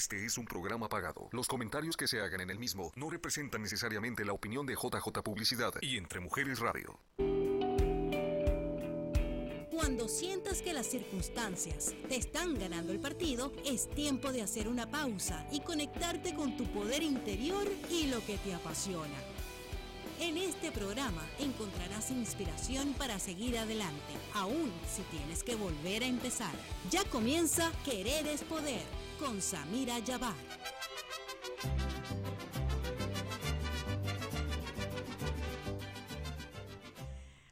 Este es un programa pagado. Los comentarios que se hagan en el mismo no representan necesariamente la opinión de JJ Publicidad y Entre Mujeres Radio. Cuando sientas que las circunstancias te están ganando el partido, es tiempo de hacer una pausa y conectarte con tu poder interior y lo que te apasiona. En este programa encontrarás inspiración para seguir adelante, aun si tienes que volver a empezar. Ya comienza Querer es Poder con Samira Yabar.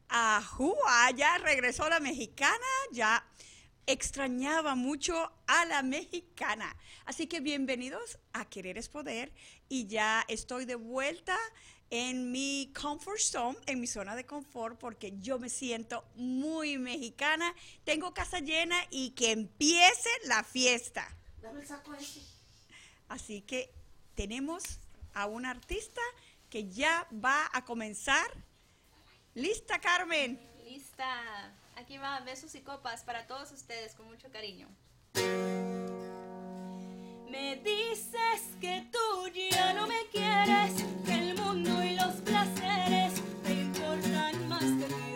Ajúa, ya regresó la mexicana, ya extrañaba mucho a la mexicana. Así que bienvenidos a Querer es Poder y ya estoy de vuelta en mi comfort zone, en mi zona de confort, porque yo me siento muy mexicana. Tengo casa llena y que empiece la fiesta. Dame el saco ese. Así que tenemos a un artista que ya va a comenzar. ¿Lista, Carmen? Lista. Aquí va besos y copas para todos ustedes con mucho cariño. Me dices que tú ya no me quieres, que el mundo y los placeres te importan más que yo.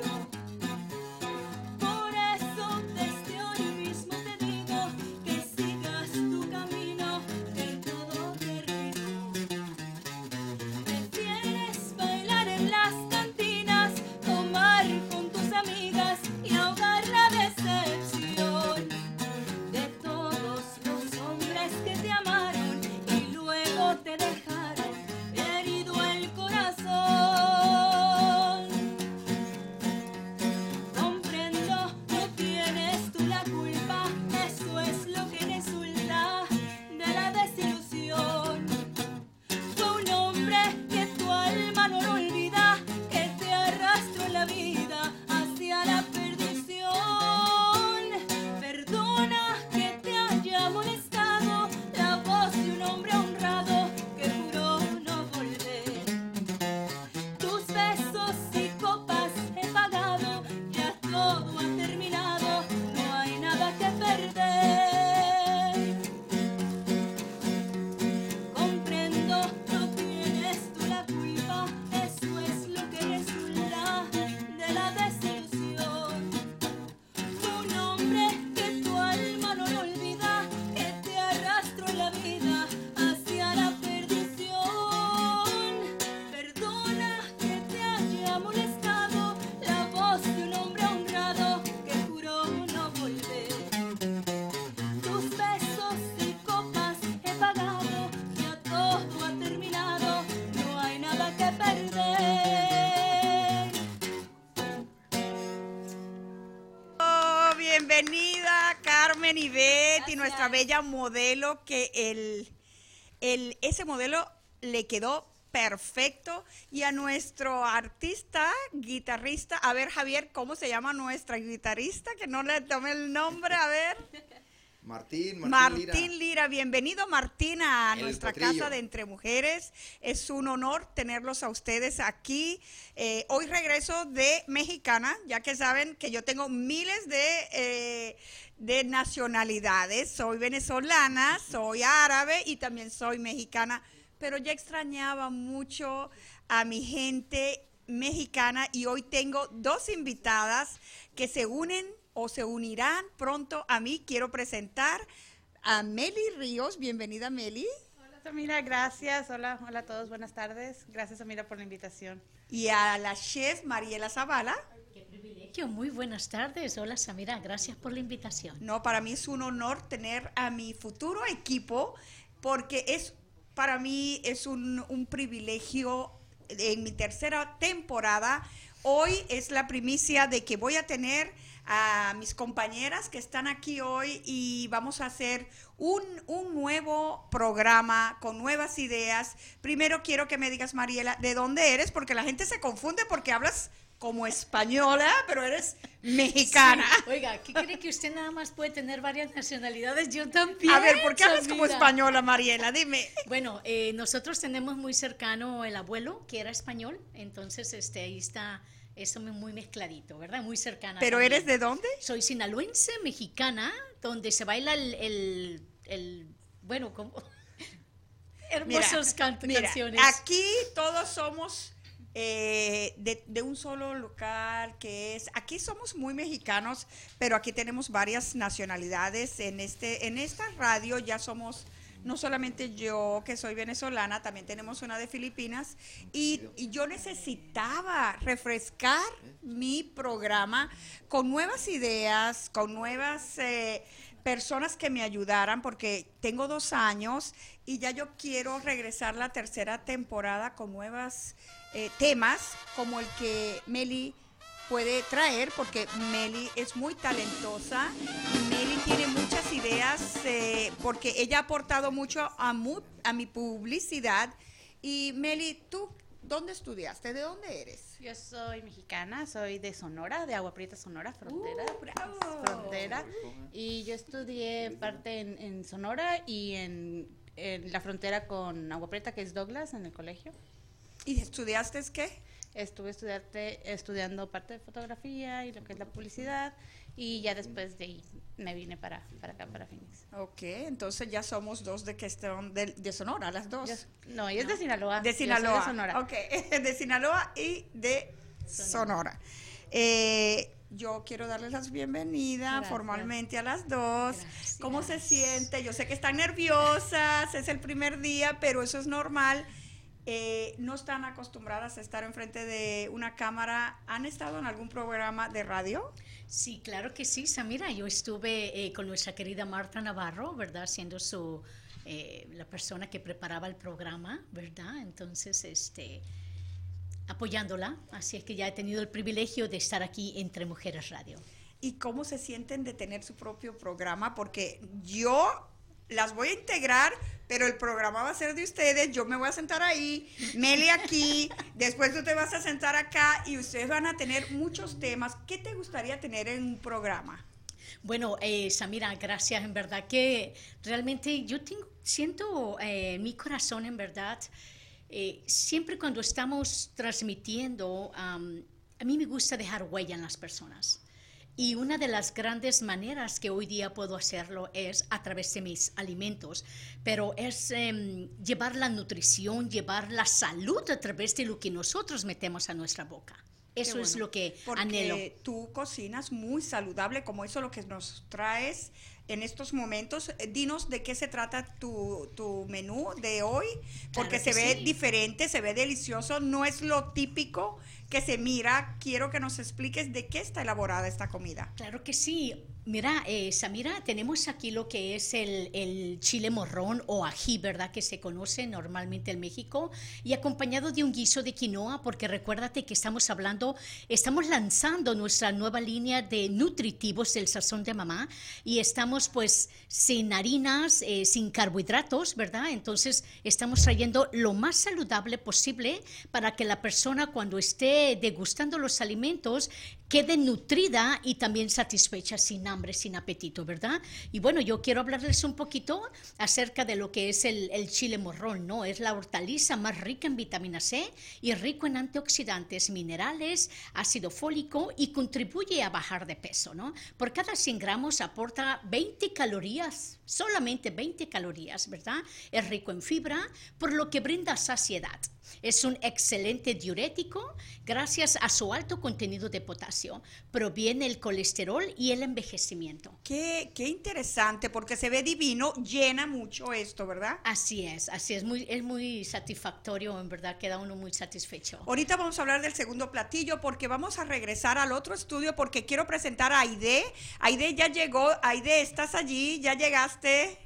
Bella modelo, que el, el, ese modelo le quedó perfecto. Y a nuestro artista, guitarrista, a ver Javier, ¿cómo se llama nuestra guitarrista? Que no le tome el nombre, a ver. Martín, Martín, Martín Lira. Lira. bienvenido Martín a El nuestra potrillo. casa de Entre Mujeres. Es un honor tenerlos a ustedes aquí. Eh, hoy regreso de Mexicana, ya que saben que yo tengo miles de, eh, de nacionalidades. Soy venezolana, soy árabe y también soy mexicana, pero ya extrañaba mucho a mi gente mexicana y hoy tengo dos invitadas que se unen o se unirán pronto a mí. Quiero presentar a Meli Ríos. Bienvenida, Meli. Hola Samira, gracias. Hola, hola a todos, buenas tardes. Gracias Samira por la invitación. Y a la chef Mariela Zavala. Qué privilegio, muy buenas tardes. Hola Samira, gracias por la invitación. No, para mí es un honor tener a mi futuro equipo porque es para mí es un, un privilegio en mi tercera temporada. Hoy es la primicia de que voy a tener a mis compañeras que están aquí hoy y vamos a hacer un, un nuevo programa con nuevas ideas. Primero quiero que me digas, Mariela, ¿de dónde eres? Porque la gente se confunde porque hablas como española, pero eres mexicana. Sí, Oiga, ¿qué cree que usted nada más puede tener varias nacionalidades? Yo también. A ver, ¿por qué hablas como española, Mariela? Dime. Bueno, eh, nosotros tenemos muy cercano el abuelo, que era español, entonces este, ahí está eso muy- muy mezcladito, ¿verdad? Muy cercana. ¿Pero también. eres de dónde? Soy sinaloense, mexicana, donde se baila el, el- el bueno, como Mira, hermosos can- canciones. Aquí todos somos eh, de, de un solo local que es. Aquí somos muy mexicanos, pero aquí tenemos varias nacionalidades. En este, en esta radio ya somos. No solamente yo, que soy venezolana, también tenemos una de Filipinas. Y, yo necesitaba refrescar mi programa con nuevas ideas, con nuevas eh, personas que me ayudaran, porque tengo dos años y ya yo quiero regresar la tercera temporada con nuevos temas, como el que Meli puede traer, porque Meli es muy talentosa y Meli tiene muchas ideas, eh, porque ella ha aportado mucho a, mu- a mi publicidad. Y Meli, ¿tú dónde estudiaste? ¿De dónde eres? Yo soy mexicana, soy de Sonora, de Agua Prieta, Sonora, frontera. Uh, bravo. Frontera. Y yo estudié parte en, en Sonora y en, en la frontera con Agua Prieta, que es Douglas, en el colegio. ¿Y estudiaste qué? Estuve estudiarte, estudiando parte de fotografía y lo que es la publicidad. Y ya después de ahí me vine para, para acá, para Phoenix. Ok, entonces ya somos dos de que están de, de Sonora, las dos. Yo- no, ella es de Sinaloa. De Sinaloa. de Sonora. Ok, de Sinaloa y de Sonora. Eh, yo quiero darles las bienvenidas Gracias. formalmente a las dos. Gracias. ¿Cómo se siente? Yo sé que están nerviosas, es el primer día, pero eso es normal. Eh, no están acostumbradas a estar enfrente de una cámara. ¿Han estado en algún programa de radio? Sí, claro que sí, Samira. Yo estuve eh, con nuestra querida Marta Navarro, ¿verdad? Siendo su, eh, la persona que preparaba el programa, ¿verdad? Entonces, este, apoyándola. Así es que ya he tenido el privilegio de estar aquí entre Mujeres Radio. y cómo se sienten de tener su propio programa, porque yo las voy a integrar, pero el programa va a ser de ustedes, yo me voy a sentar ahí, Meli aquí, después tú te vas a sentar acá y ustedes van a tener muchos temas. ¿Qué te gustaría tener en un programa? Bueno, eh, Samira, gracias. En verdad que realmente yo tengo, siento eh, en mi corazón, en verdad, eh, siempre cuando estamos transmitiendo, am, a mí me gusta dejar huella en las personas. Y una de las grandes maneras que hoy día puedo hacerlo es a través de mis alimentos, pero es em, llevar la nutrición, llevar la salud a través de lo que nosotros metemos a nuestra boca. Eso es lo que Porque anhelo. tú cocinas muy saludable, como eso lo que nos traes en estos momentos. Eh, Dinos de qué se trata tu, tu menú de hoy, porque Claro se ve sí. diferente, se ve delicioso, no es lo típico que se mira. Quiero que nos expliques de qué está elaborada esta comida. Claro que sí. Mira, eh, Samira, tenemos aquí lo que es el, chile morrón o ají, ¿verdad? Que se conoce normalmente en México y acompañado de un guiso de quinoa, porque recuérdate que estamos hablando, estamos lanzando nuestra nueva línea de nutritivos del sazón de mamá y estamos pues sin harinas, eh, sin carbohidratos, ¿verdad? Entonces estamos trayendo lo más saludable posible para que la persona cuando esté degustando los alimentos quede nutrida y también satisfecha, sin hambre, sin apetito, ¿verdad? Y bueno, yo quiero hablarles un poquito acerca de lo que es el, el chile morrón, ¿no? Es la hortaliza más rica en vitamina C y rico en antioxidantes, minerales, ácido fólico y contribuye a bajar de peso, ¿no? Por cada 100 gramos aporta 20 calorías, solamente 20 calorías, ¿verdad? Es rico en fibra, por lo que brinda saciedad. Es un excelente diurético gracias a su alto contenido de potasio. Proviene el colesterol y el envejecimiento. Qué, qué interesante, porque se ve divino, llena mucho esto, ¿verdad? Así es, así es muy, es muy satisfactorio, en verdad, queda uno muy satisfecho. Ahorita vamos a hablar del segundo platillo porque vamos a regresar al otro estudio porque quiero presentar a Aide. Aide ya llegó. Aide, ¿estás allí? ¿Ya llegaste?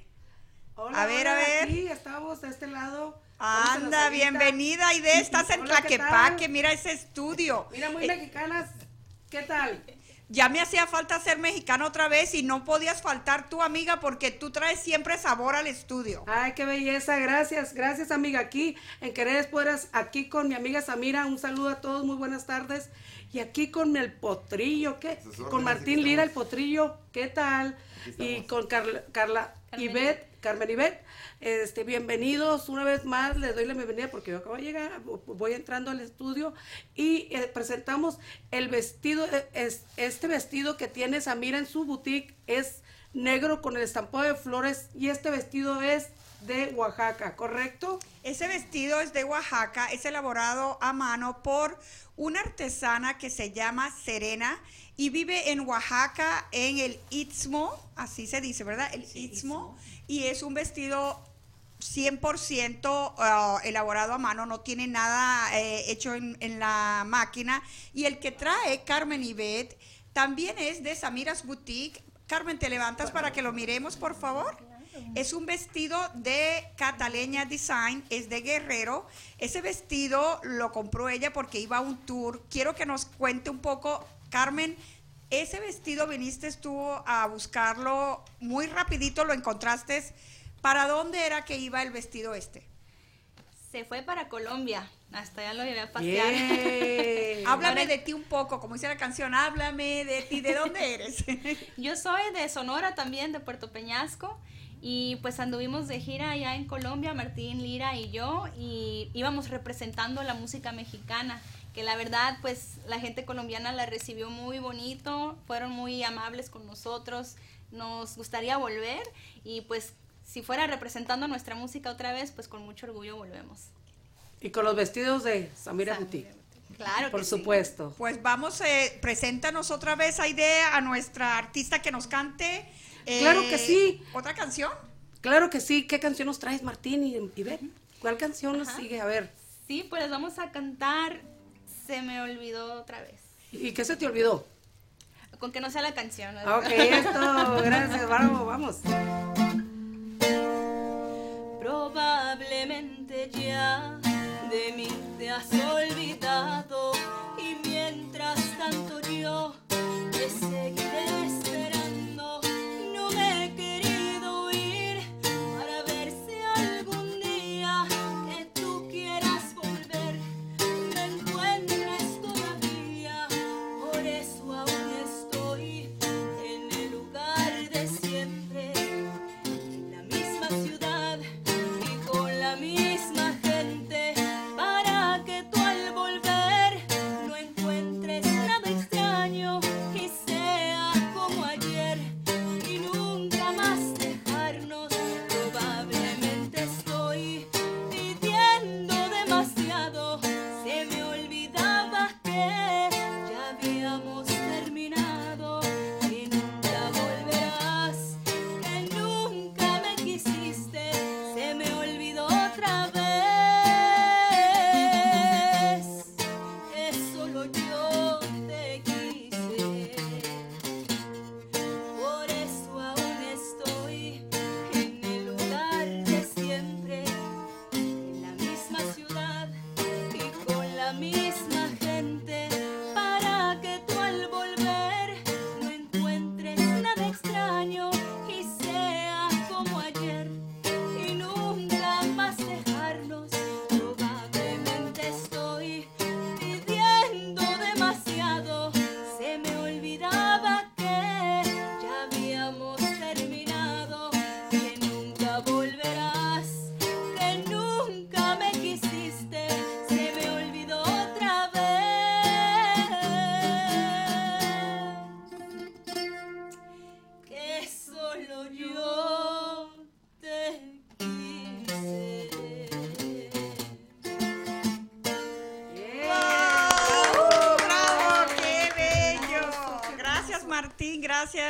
Hola, A ver, hola, a ver. Aquí estamos de este lado. Anda, bienvenida Aide. Estás en Hola, ¿qué Tlaquepaque. Mira ese estudio. Mira, muy Eh, mexicanas. ¿Qué tal? ya me hacía falta ser mexicana otra vez y no podías faltar tú, amiga, porque tú traes siempre sabor al estudio. Ay, qué belleza. Gracias, gracias, amiga. Aquí en Querer Puedas, aquí con mi amiga Samira. Un saludo a todos, muy buenas tardes. Y aquí con el potrillo, ¿qué? Con Martín Lira, el potrillo, ¿qué tal? Y con Carla, Carla Carmen Ivette, Carmen Ivette. Este, bienvenidos una vez más, les doy la bienvenida porque yo acabo de llegar, voy entrando al estudio y eh, presentamos el vestido, eh, es, este vestido que tiene Samira en su boutique es negro con el estampado de flores y este vestido es de Oaxaca, ¿correcto? Ese vestido es de Oaxaca, es elaborado a mano por una artesana que se llama Serena y vive en Oaxaca en el Istmo, así se dice, ¿verdad? El Istmo, y es un vestido 100% uh, elaborado a mano, no tiene nada eh, hecho en, en la máquina. Y el que trae Carmen Ibet también es de Samiras Boutique. Carmen, ¿te levantas para que lo miremos, por favor? Es un vestido de Cataleña Design, es de Guerrero. Ese vestido lo compró ella porque iba a un tour. Quiero que nos cuente un poco, Carmen, ese vestido viniste tú a buscarlo muy rapidito, lo encontraste. ¿Para dónde era que iba el vestido este? Se fue para Colombia. Hasta ya lo llevé a pasear. háblame de ti un poco, como dice la canción, háblame de ti, ¿de dónde eres? Yo soy de Sonora también, de Puerto Peñasco. Y pues anduvimos de gira allá en Colombia, Martín Lira y yo, y íbamos representando la música mexicana, que la verdad pues la gente colombiana la recibió muy bonito, fueron muy amables con nosotros, nos gustaría volver y pues si fuera representando nuestra música otra vez, pues con mucho orgullo volvemos. Y con los vestidos de Samira Boutique. Claro. Por supuesto. Pues vamos, eh, preséntanos otra vez a idea a nuestra artista que nos cante. Eh, claro que sí. ¿Otra canción? Claro que sí. ¿Qué canción nos traes, Martín y, y ¿Cuál canción nos sigue? A ver. Sí, pues vamos a cantar Se me olvidó otra vez. ¿Y qué se te olvidó? Con que no sea la canción. Ok, esto, gracias, vamos, vamos. Probablemente ya de mí te has olvidado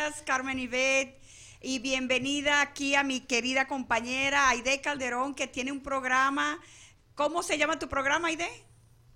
gracias Carmen Ibet y bienvenida aquí a mi querida compañera Aide Calderón que tiene un programa. ¿Cómo se llama tu programa, Aide?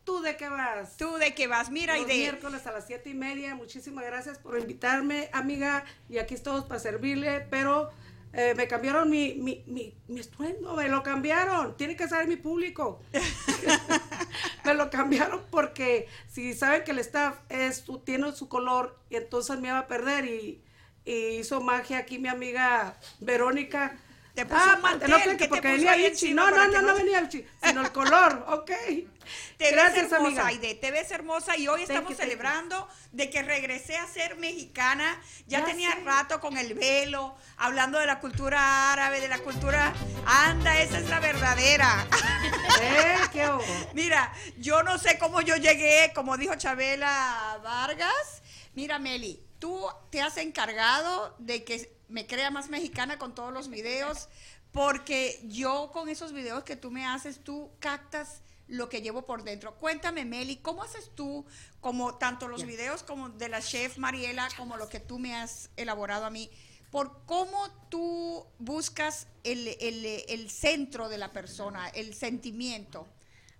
¿Tú de qué vas? ¿Tú de qué vas? Mira, Los Aide. miércoles a las siete y media. Muchísimas gracias por invitarme, amiga. Y aquí estamos para servirle, pero eh, me cambiaron mi, mi, mi, mi estruendo, me lo cambiaron. Tiene que saber mi público. me lo cambiaron porque si saben que el staff es, tiene su color y entonces me iba a perder y, y hizo magia aquí mi amiga Verónica. Te puso un mantel, no crean ¿qué que te porque puso venía Vichy. encima No, no, que no, no venía Vichy, sino el color, ok. Te Gracias, ves hermosa, amiga. Aide, te ves hermosa y hoy Thank estamos you, thank you. celebrando de que regresé a ser mexicana. Ya, Ya tenía sé. rato con el velo, hablando de la cultura árabe, de la cultura... Anda, esa es la verdadera. Eh, qué. Mira, yo no sé cómo yo llegué, como dijo Chabela Vargas. Mira, Meli, tú te has encargado de que me crea más mexicana con todos los videos, porque yo con esos videos que tú me haces, tú captas lo que llevo por dentro. Cuéntame, Meli, ¿cómo haces tú, como tanto los videos como de la chef Mariela, como lo que tú me has elaborado a mí, por cómo tú buscas el, el, el centro de la persona, el sentimiento?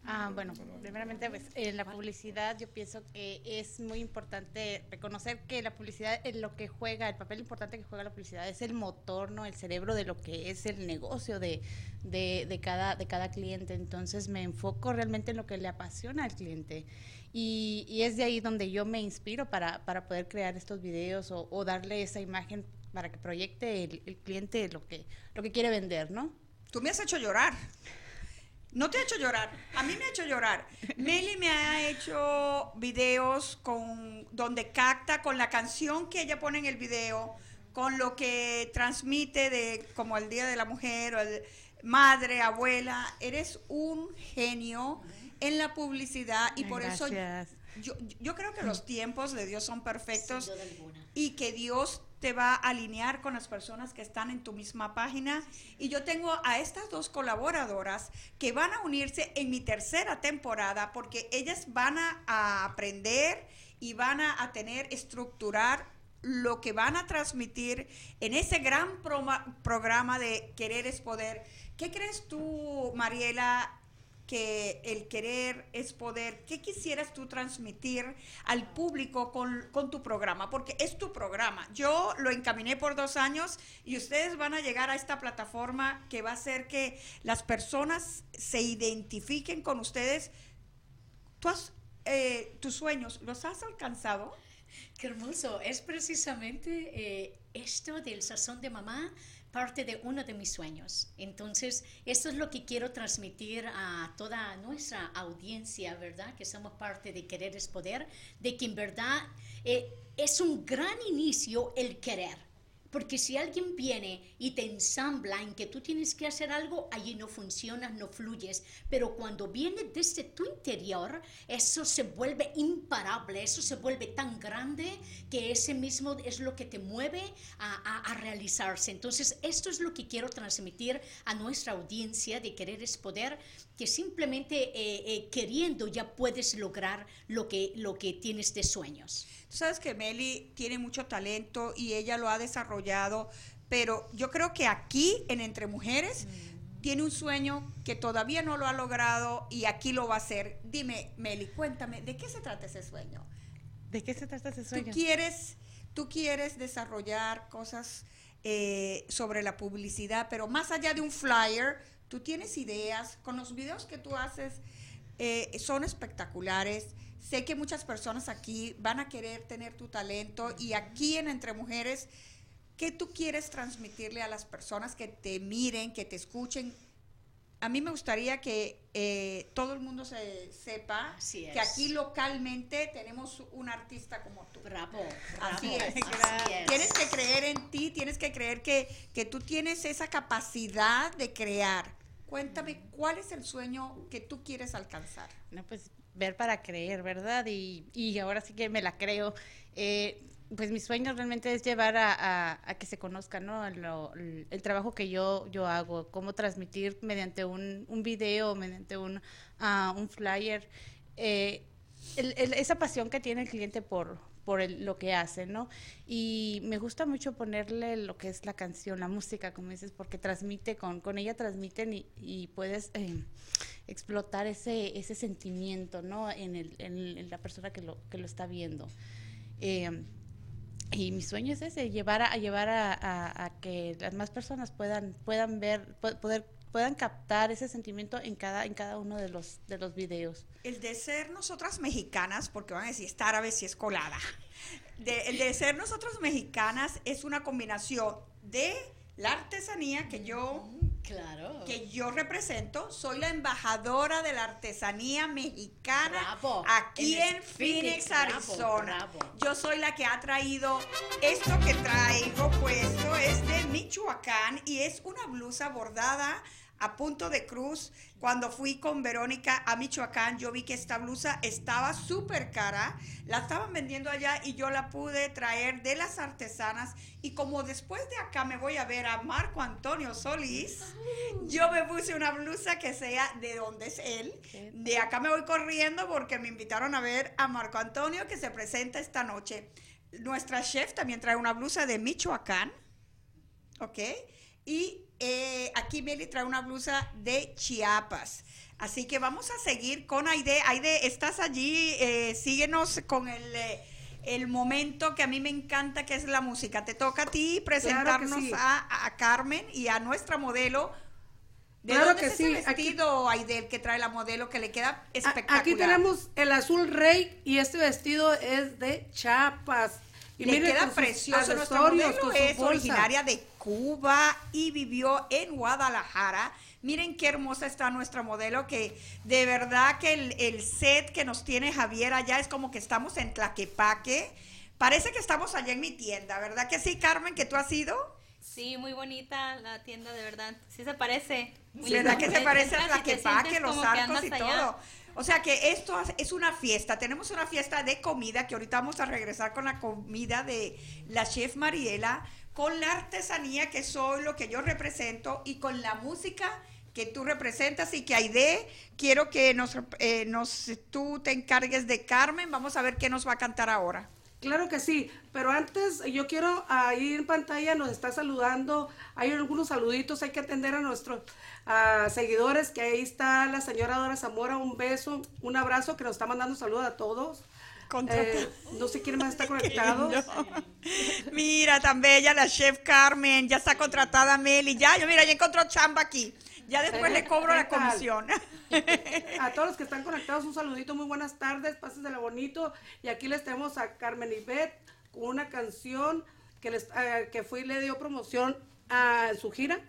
Ah, bueno, primeramente, pues, en la publicidad yo pienso que es muy importante reconocer que la publicidad es lo que juega, el papel importante que juega la publicidad es el motor, ¿no? El cerebro de lo que es el negocio de, de, de cada, de cada cliente. Entonces me enfoco realmente en lo que le apasiona al cliente. Y, y es de ahí donde yo me inspiro para, para poder crear estos videos o, o darle esa imagen para que proyecte el, el cliente lo que, lo que quiere vender, ¿no? Tú me has hecho llorar. No te ha hecho llorar, a mí me ha hecho llorar. Meli me ha hecho videos con donde capta con la canción que ella pone en el video, con lo que transmite de como el Día de la Mujer, o el madre, abuela. Eres un genio en la publicidad y Ay, por eso yo creo que los tiempos de Dios son perfectos y que Dios te va a alinear con las personas que están en tu misma página. Y yo tengo a estas dos colaboradoras que van a unirse en mi tercera temporada porque ellas van a, aprender y van a, a tener, estructurar lo que van a transmitir en ese gran programa de Querer es Poder. ¿Qué crees tú, Mariela, que el querer es poder. ¿Qué quisieras tú transmitir al público con, con tu programa? Porque es tu programa. Yo lo encaminé por dos años y ustedes van a llegar a esta plataforma que va a hacer que las personas se identifiquen con ustedes. ¿Tú has, eh, tus sueños, los has alcanzado? Qué hermoso. Es precisamente eh, esto del sazón de mamá parte de uno de mis sueños. Entonces, esto es lo que quiero transmitir a toda nuestra audiencia, ¿verdad? Que somos parte de Querer es Poder, de que en verdad eh, es un gran inicio el querer. Porque si alguien viene y te ensambla en que tú tienes que hacer algo, allí no funcionas, no fluyes. Pero cuando viene desde tu interior, eso se vuelve imparable, eso se vuelve tan grande que ese mismo es lo que te mueve a, a- a realizarse. Entonces, esto es lo que quiero transmitir a nuestra audiencia de Querer es Poder, que simplemente eh, eh, queriendo ya puedes lograr lo que, lo que tienes de sueños. Tú sabes que Meli tiene mucho talento y ella lo ha desarrollado, pero yo creo que aquí, en Entre Mujeres, tiene un sueño que todavía no lo ha logrado y aquí lo va a hacer. Dime, Meli, cuéntame, ¿de qué se trata ese sueño? ¿De qué se trata ese Tú sueño? quieres, tú quieres desarrollar cosas eh, sobre la publicidad, pero más allá de un flyer, tú tienes ideas. Con los videos que tú haces eh, son espectaculares. Sé que muchas personas aquí van a querer tener tu talento y aquí en Entre Mujeres, ¿qué tú quieres transmitirle a las personas que te miren, que te escuchen? A mí me gustaría que eh, todo el mundo se sepa que aquí localmente tenemos un artista como tú. Bravo, Así bravo, es. así es. Tienes que creer en ti, tienes que creer que, que tú tienes esa capacidad de crear. Cuéntame, ¿cuál es el sueño que tú quieres alcanzar? No, pues ver para creer, ¿verdad? Y, y ahora sí que me la creo. Eh, pues mi sueño realmente es llevar a, a- que se conozca, ¿no? El, trabajo que yo, yo hago, cómo transmitir mediante un, un video, mediante un, ah, un flyer, eh, esa pasión que tiene el cliente por, por el- lo que hace, ¿no? Y me gusta mucho ponerle lo que es la canción, la música, como dices, porque transmite, con, con ella transmiten y, y puedes eh, explotar ese, ese sentimiento, ¿no? En, el, en, en la persona que lo, que lo está viendo. Eh, y mi sueño es ese, llevar a, a llevar a, a- a que las más personas puedan, puedan ver, poder, puedan captar ese sentimiento en cada, en cada uno de los, de los videos. El de ser nosotras mexicanas, porque van a decir, esta árabe si es colada. De- el de ser nosotras mexicanas es una combinación de la artesanía que yo Claro. que yo represento, soy la embajadora de la artesanía mexicana Bravo. aquí En en Phoenix, Phoenix, bravo, Arizona. bravo. Yo soy la que ha traído esto que traigo puesto, es de Michoacán y es una blusa bordada a Punto de Cruz, cuando fui con Verónica a Michoacán, yo vi que esta blusa estaba súper cara, la estaban vendiendo allá y yo la pude traer de las artesanas y como después de acá me voy a ver a Marco Antonio Solís, yo me puse una blusa que sea de donde es él. De acá me voy corriendo porque me invitaron a ver a Marco Antonio que se presenta esta noche. Nuestra chef también trae una blusa de Michoacán, ¿ok? Y eh, aquí Meli trae una blusa de Chiapas. Así que vamos a seguir con Aide. Aide, estás allí, eh, síguenos con el, eh, el momento que a mí me encanta, que es la música. Te toca a ti presentarnos sí. a, a Carmen y a nuestra modelo. ¿De Claro dónde que es sí, ese aquí- vestido, Aide, que trae la modelo, que le queda espectacular? Aquí tenemos el azul rey y este vestido es de Chiapas. Y Le miren queda con precioso. Nuestra modelo es bolsa. originaria de Cuba y vivió en Guadalajara. Miren qué hermosa está nuestra modelo, que de verdad que el, el set que nos tiene Javier allá es como que estamos en Tlaquepaque. Parece que estamos allá en mi tienda, ¿verdad que sí, Carmen, que tú has ido? Sí, muy bonita la tienda, de verdad. Sí se parece. Muy ¿Verdad que se parece a Tlaquepaque, los arcos y allá. todo? O sea que esto es una fiesta. Tenemos una fiesta de comida que ahorita vamos a regresar con la comida de la chef Mariela, con la artesanía que soy lo que yo represento y con la música que tú representas y que Aide, quiero que nos, eh, nos tú te encargues de Carmen. Vamos a ver qué nos va a cantar ahora. Claro que sí, pero antes yo quiero ahí en pantalla nos está saludando, hay algunos saluditos, hay que atender a nuestros seguidores, que ahí está la señora Dora Zamora, un beso, un abrazo, que nos está mandando saludos a todos. Eh, no sé quién más está conectado. Mira, tan bella la chef Carmen, ya está contratada Meli, ya, yo mira, ya encontró chamba aquí. Ya después le cobro la comisión. A todos los que están conectados, un saludito, muy buenas tardes, pásensela bonito. Y aquí les tenemos a Carmen Ivette con una canción que, les, eh, que fue y le dio promoción a su gira.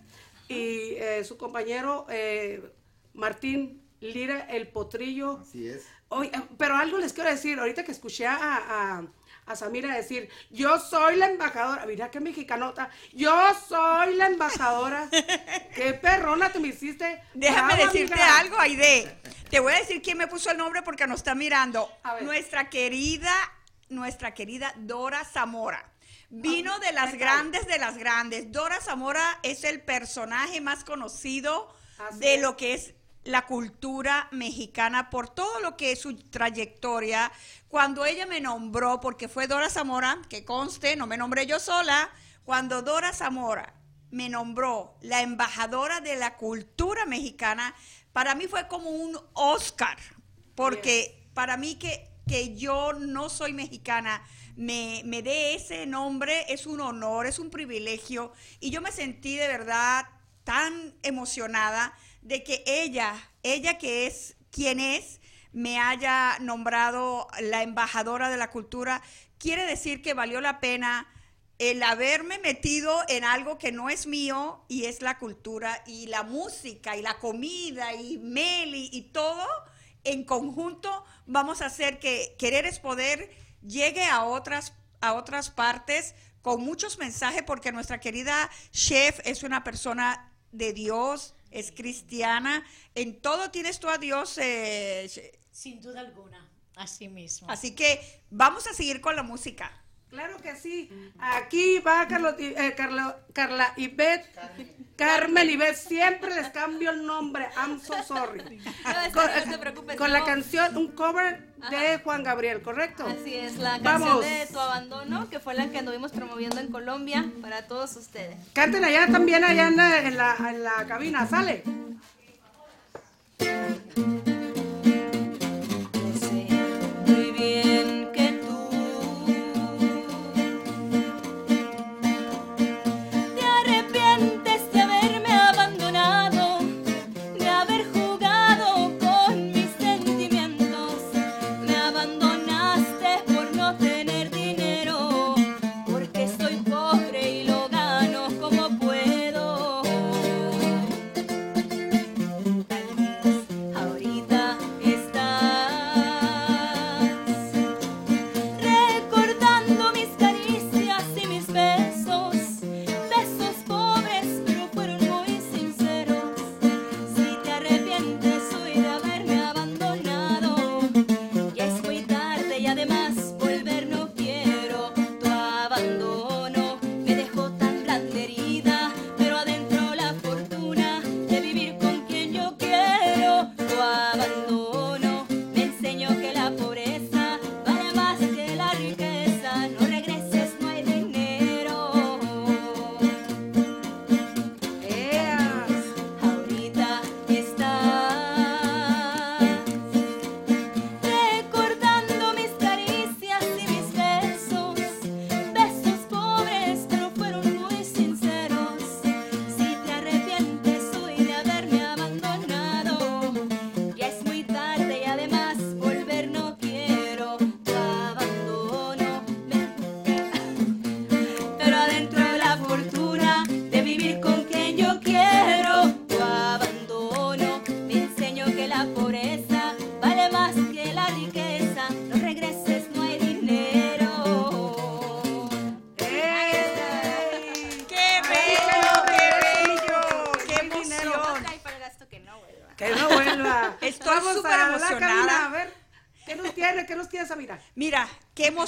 Y eh, su compañero eh, Martín Lira, el potrillo. Así es. Oye, pero algo les quiero decir, ahorita que escuché a, a, a Samira decir, yo soy la embajadora, mira qué mexicanota, yo soy la embajadora, qué perrona te me hiciste. Déjame decirte amiga. algo, Aide. Te voy a decir quién me puso el nombre porque nos está mirando. Nuestra querida, nuestra querida Dora Zamora. Vino de las grandes de las grandes. Dora Zamora es el personaje más conocido Así de es. lo que es la cultura mexicana por todo lo que es su trayectoria. Cuando ella me nombró, porque fue Dora Zamora, que conste, no me nombré yo sola, cuando Dora Zamora me nombró la embajadora de la cultura mexicana, para mí fue como un Oscar, porque para mí que, que yo no soy mexicana, me, me dé ese nombre, es un honor, es un privilegio, y yo me sentí de verdad tan emocionada de que ella, ella que es quien es, me haya nombrado la embajadora de la cultura, quiere decir que valió la pena el haberme metido en algo que no es mío y es la cultura y la música y la comida y Meli y todo en conjunto. Vamos a hacer que querer es poder llegue a otras a otras partes con muchos mensajes porque nuestra querida chef es una persona de Dios, es cristiana, en todo tienes tú a Dios eh, Sin duda alguna, así mismo. así que vamos a seguir con la música. Claro que sí. Aquí va Carlos, eh, Carla, Carla Ivette, Carmen Ivette. Siempre les cambio el nombre. I'm so sorry. No, Con, no te preocupes. con la canción, un cover de Juan Gabriel, ¿correcto? Así es, la Vamos. canción de Tu Abandono, que fue la que anduvimos promoviendo en Colombia para todos ustedes. Canten allá también, allá en la, en la, en la cabina. Sale.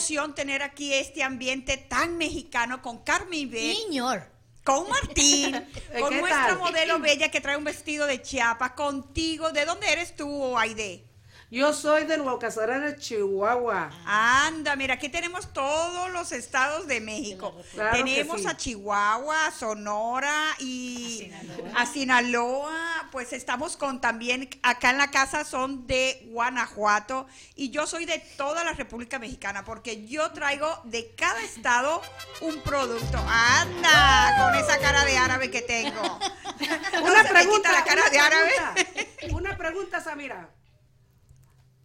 Emoción tener aquí este ambiente tan mexicano con Carmen B. Señor. Con Martín, con ¿Qué nuestra tal? modelo bella que trae un vestido de chiapa, contigo. ¿De dónde eres tú, Aide? Yo soy de Nuevo Casarana, Chihuahua. Anda, mira, aquí tenemos todos los estados de México. Claro tenemos sí. a Chihuahua, a Sonora y a Sinaloa. Pues estamos con también, acá en la casa son de Guanajuato y yo soy de toda la República Mexicana porque yo traigo de cada estado un producto. Anda, con esa cara de árabe que tengo. No Una pregunta, quita la cara una de árabe. Una pregunta, Samira.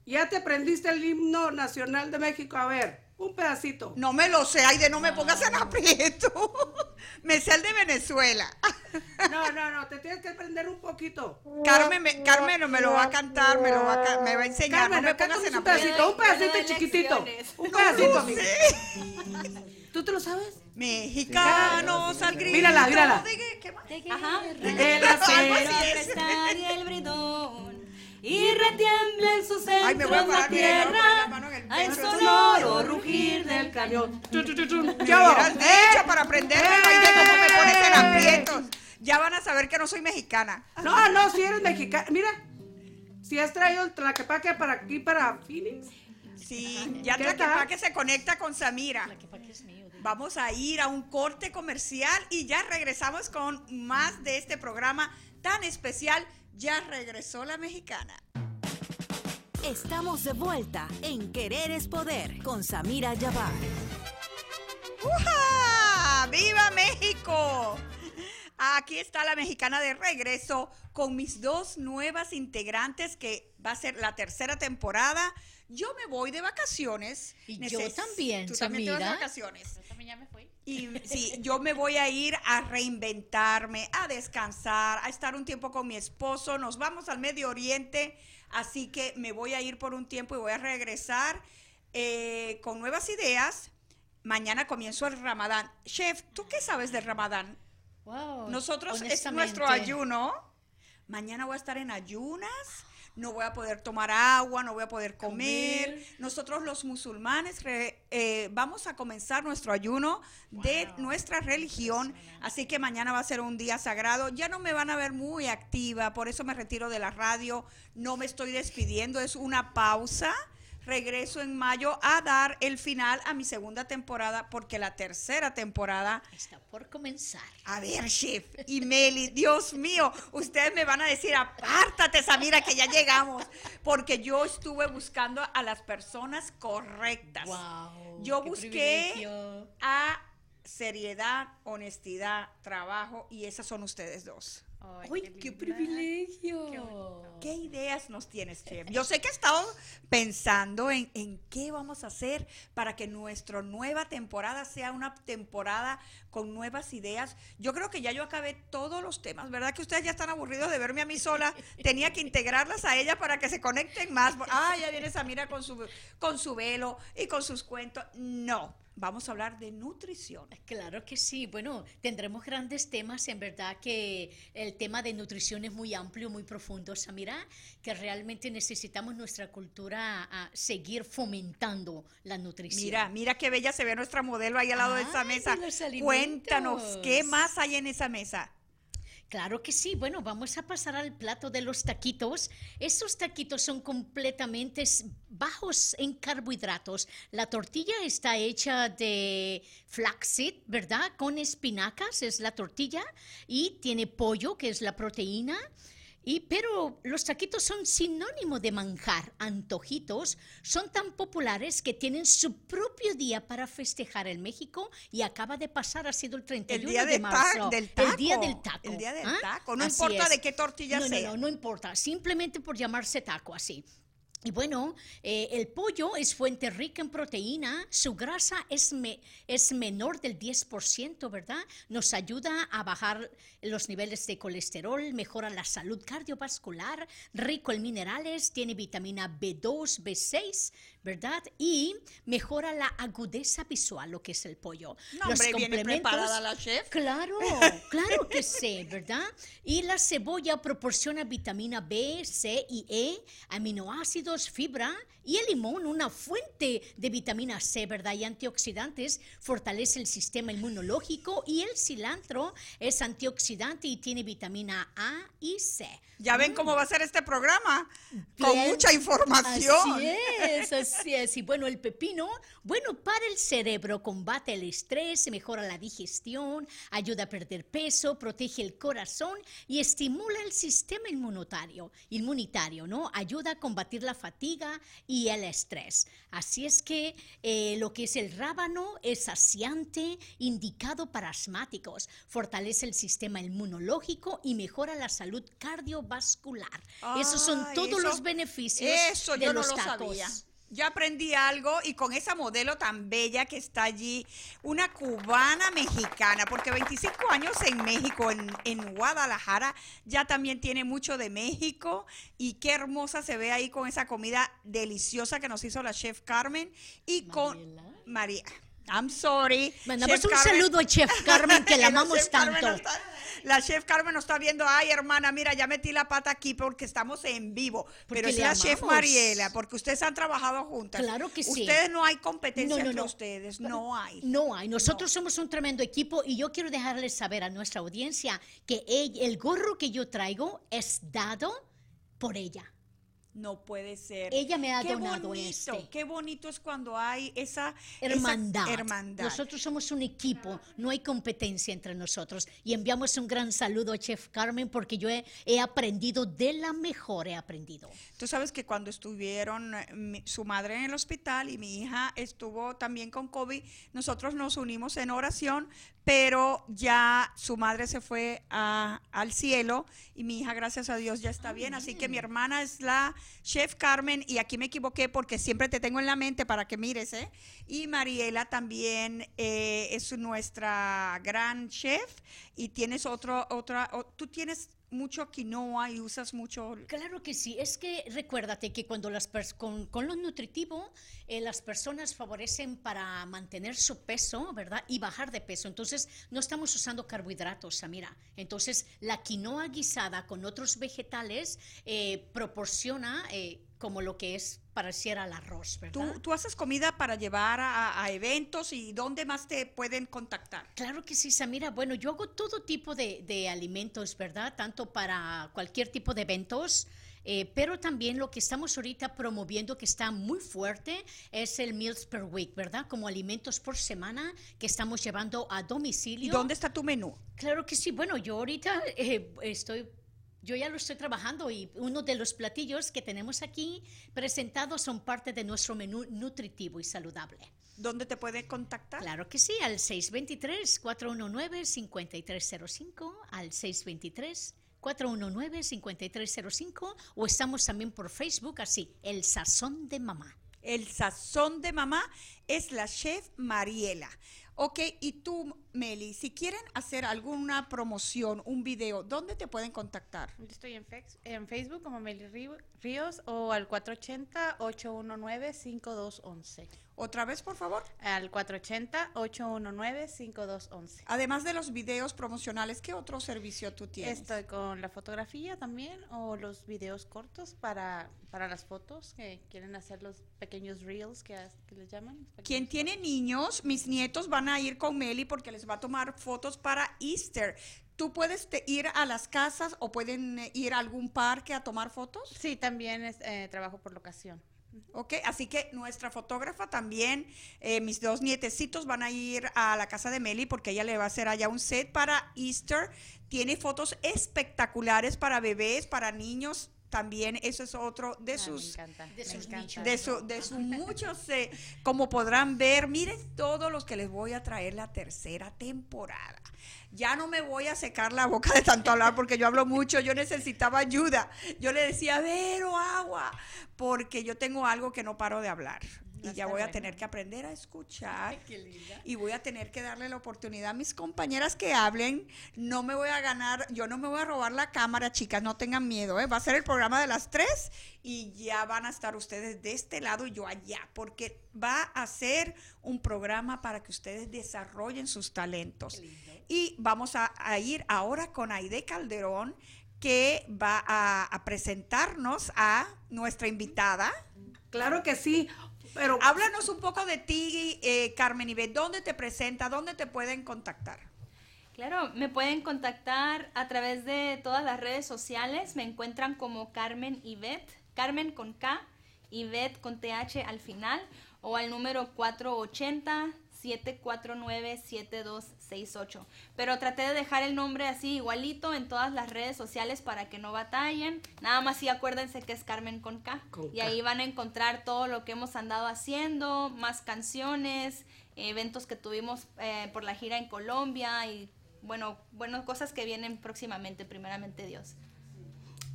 ¿Ya te aprendiste el himno nacional de México? A ver, un pedacito. No me lo sé, Aide, no me pongas en aprieto. Me sé el de Venezuela. No, no, no, te tienes que aprender un poquito. Carmen me, Carmen me lo va a cantar, me lo va a, me va a enseñar. Carmen, no me pongas en un aprieto. pedacito, un pedacito chiquitito. Un pedacito, sé. ¿Tú te lo sabes? Mexicanos al grito. Mírala, mírala. de- ¿qué más? Ajá. De la cera. el bridón y retiembla en sus Ay, me voy a centros la parar, mira, yo voy a poner la tierra mano en el al pecho. sonoro rugir del Cañón. Tu, tu, tu, tu. Me ¿Qué hago? hubieras dicho para aprenderme, ¡Eh! Cómo me pones en aprietos. Ya van a saber que no soy mexicana. No, no, si eres mexicana. Mira, si has traído el tlaquepaque para aquí, para Phoenix. Sí, ya ¿Qué Tlaquepaque tal? se conecta con Samira. Vamos a ir a un corte comercial y ya regresamos con más de este programa tan especial. Ya regresó la mexicana. Estamos de vuelta en Querer es Poder con Samira Yabar. ¡Uja! ¡Viva México! Aquí está la mexicana de regreso con mis dos nuevas integrantes que va a ser la tercera temporada. Yo me voy de vacaciones. Y yo también, Tú también te vas de Samira. vacaciones. Yo también ya me fui. Y sí, yo me voy a ir a reinventarme, a descansar, a estar un tiempo con mi esposo. Nos vamos al Medio Oriente, así que me voy a ir por un tiempo y voy a regresar eh, con nuevas ideas. Mañana comienzo el Ramadán. Chef, ¿tú qué sabes del Ramadán? Wow, Nosotros es nuestro ayuno. Mañana voy a estar en ayunas. No voy a poder tomar agua, no voy a poder comer. Comer. Nosotros los musulmanes re- eh, vamos a comenzar nuestro ayuno de nuestra religión. Así que mañana va a ser un día sagrado. Ya no me van a ver muy activa, por eso me retiro de la radio. No me estoy despidiendo, es una pausa. Regreso en mayo a dar el final a mi segunda temporada porque la tercera temporada Está por comenzar. a ver, chef, y Meli, Dios mío, ustedes me van a decir, apártate, Samira, que ya llegamos, porque yo estuve buscando a las personas correctas. Wow, yo qué busqué privilegio. a seriedad, honestidad, trabajo, y esas son ustedes dos. Ay, ¡Uy, qué privilegio! ¿Qué ideas nos tienes, chef? Yo sé que he estado pensando en, en qué vamos a hacer para que nuestra nueva temporada sea una temporada con nuevas ideas. Yo creo que ya yo acabé todos los temas, ¿verdad? Que ustedes ya están aburridos de verme a mí sola. Tenía que integrarlas a ella para que se conecten más. Ah, ya viene Samira con su, con su velo y con sus cuentos. No, vamos a hablar de nutrición. Claro que sí. Bueno, tendremos grandes temas. En verdad que el tema de nutrición es muy amplio, muy profundo, Samira, que realmente necesitamos nuestra cultura a seguir fomentando la nutrición. Mira, mira qué bella se ve nuestra modelo ahí al lado de esa mesa. Cuéntanos, ¿qué más hay en esa mesa? Claro que sí. Bueno, vamos a pasar al plato de los taquitos. Estos taquitos son completamente bajos en carbohidratos. La tortilla está hecha de flaxseed, ¿verdad? Con espinacas es la tortilla y tiene pollo, que es la proteína. Y, pero los taquitos son sinónimo de manjar, antojitos, son tan populares que tienen su propio día para festejar en México y acaba de pasar, ha sido el 31 El día de marzo. del taco. El día del taco. El día del ¿ah? taco. No Así importa es. de qué tortilla no, sea. No, no, no importa, simplemente por llamarse taco así. Y bueno, eh, el pollo es fuente rica en proteína, su grasa es, me- es menor del 10%, ¿verdad? Nos ayuda a bajar los niveles de colesterol, mejora la salud cardiovascular, rico en minerales, tiene vitamina B2, B6, ¿verdad? Y mejora la agudeza visual, lo que es el pollo. No, hombre, viene preparada la chef. Claro, claro que sí, ¿verdad? Y la cebolla proporciona vitamina B, C y E, aminoácidos, fibra y el limón, una fuente de vitamina C, ¿verdad? Y antioxidantes, fortalece el sistema inmunológico y el cilantro es antioxidante y tiene vitamina A y C. Ya ven cómo va a ser este programa, con mucha información. Así es, así es. Y bueno, el pepino, bueno, para el cerebro, combate el estrés, mejora la digestión, ayuda a perder peso, protege el corazón y estimula el sistema inmunitario, inmunitario, ¿no? Ayuda a combatir la fatiga y el estrés. Así es que eh, lo que es el rábano es saciante, indicado para asmáticos, fortalece el sistema inmunológico y mejora la salud cardiovascular. Esos son todos eso- los beneficios Eso de yo no los lo tacos. sabía. Ya aprendí algo y con esa modelo tan bella que está allí, una cubana mexicana, porque 25 años en México, en, en Guadalajara, ya también tiene mucho de México y qué hermosa se ve ahí con esa comida deliciosa que nos hizo la chef Carmen y con María. I'm sorry. Mandamos Chef un Carmen. saludo a Chef Carmen, que la amamos tanto. está- la chef Carmen nos está viendo. Ay, hermana, mira, ya metí la pata aquí porque estamos en vivo. Porque Pero es la chef. Mariela, porque ustedes han trabajado juntas. Claro que sí. Ustedes no hay competencia No, no, entre no. ustedes. No hay. No hay. Nosotros somos un tremendo equipo y yo quiero dejarles saber a nuestra audiencia que el gorro que yo traigo es dado por ella. No puede ser. Ella me ha qué donado bonito, este. Qué bonito es cuando hay esa esa Hermandad. hermandad. Nosotros somos un equipo, no hay competencia entre nosotros. Y enviamos un gran saludo a Chef Carmen porque yo he, he aprendido de la mejor, he aprendido. Tú sabes que cuando estuvieron eh, mi- su madre en el hospital y mi hija estuvo también con COVID, nosotros nos unimos en oración, pero ya su madre se fue a- al cielo y mi hija, gracias a Dios, ya está bien. Así que mi hermana es la chef Carmen y aquí me equivoqué porque siempre te tengo en la mente para que mires, ¿eh? Y Mariela también eh, es nuestra gran chef y tienes otro, otra, tú tienes mucho quinoa y usas mucho Claro que sí, es que recuérdate que cuando las con, con lo nutritivo eh, las personas favorecen para mantener su peso, ¿verdad? Y bajar de peso. Entonces no estamos usando carbohidratos, Samira. Entonces la quinoa guisada con otros vegetales eh, proporciona eh, como lo que es pareciera al arroz, ¿verdad? ¿Tú, tú haces comida para llevar a, a eventos y dónde más te pueden contactar? Claro que sí, Samira. Bueno, yo hago todo tipo de, de alimentos, ¿verdad? Tanto para cualquier tipo de eventos, eh, pero también lo que estamos ahorita promoviendo, que está muy fuerte, es el Meals per Week, ¿verdad? Como alimentos por semana que estamos llevando a domicilio. ¿Y dónde está tu menú? Claro que sí. Bueno, yo ahorita eh, estoy, yo ya lo estoy trabajando y uno de los platillos que tenemos aquí presentados son parte de nuestro menú nutritivo y saludable. ¿Dónde te pueden contactar? Claro que sí, al 623-419-5305, al 623-419-5305 o estamos también por Facebook así, El Sazón de Mamá. El sazón de mamá es la chef Mariela. Ok, y tú, Meli, si quieren hacer alguna promoción, un video, ¿dónde te pueden contactar? Yo estoy en, en Facebook como Meli Río- Ríos o al 480-819-5211. Otra vez, por favor. Al 480-819-5211. Además de los videos promocionales, ¿qué otro servicio tú tienes? Estoy con la fotografía también o los videos cortos para, para las fotos que quieren hacer los pequeños reels que, que les llaman. Quien tiene niños, mis nietos van a ir con Meli porque les va a tomar fotos para Easter. ¿Tú puedes te- ir a las casas o pueden eh, ir a algún parque a tomar fotos? Sí, también es, eh, trabajo por locación. Ok, así que nuestra fotógrafa también, eh, mis dos nietecitos van a ir a la casa de Meli porque ella le va a hacer allá un set para Easter. Tiene fotos espectaculares para bebés, para niños, también eso es otro de Ah, sus de sus encanta. nichos. de, su- de sus muchos, eh, como podrán ver, miren todos los que les voy a traer la tercera temporada. Ya no me voy a secar la boca de tanto hablar porque yo hablo mucho, yo necesitaba ayuda. Yo le decía, Vero, agua, porque yo tengo algo que no paro de hablar. Y ya voy a tener que aprender a escuchar. Y voy a tener que darle la oportunidad a mis compañeras que hablen. No me voy a ganar, yo no me voy a robar la cámara, chicas, no tengan miedo. ¿eh? Va a ser el programa de las tres y ya van a estar ustedes de este lado y yo allá, porque va a ser un programa para que ustedes desarrollen sus talentos. Y vamos a, a ir ahora con Aide Calderón, que va a, a presentarnos a nuestra invitada. Claro que sí, pero Háblanos un poco de ti, eh, Carmen Ibe. ¿Dónde te presenta? ¿Dónde te pueden contactar? Claro, me pueden contactar a través de todas las redes sociales. Me encuentran como Carmen Ivette, Carmen con K, Ivette con TH al final, o al número 480-749-7268. Pero traté de dejar el nombre así igualito en todas las redes sociales para que no batallen. Nada más sí acuérdense que es Carmen con K. Con y K. ahí van a encontrar todo lo que hemos andado haciendo, más canciones, eventos que tuvimos eh, por la gira en Colombia y bueno, bueno, cosas que vienen próximamente, primeramente Dios.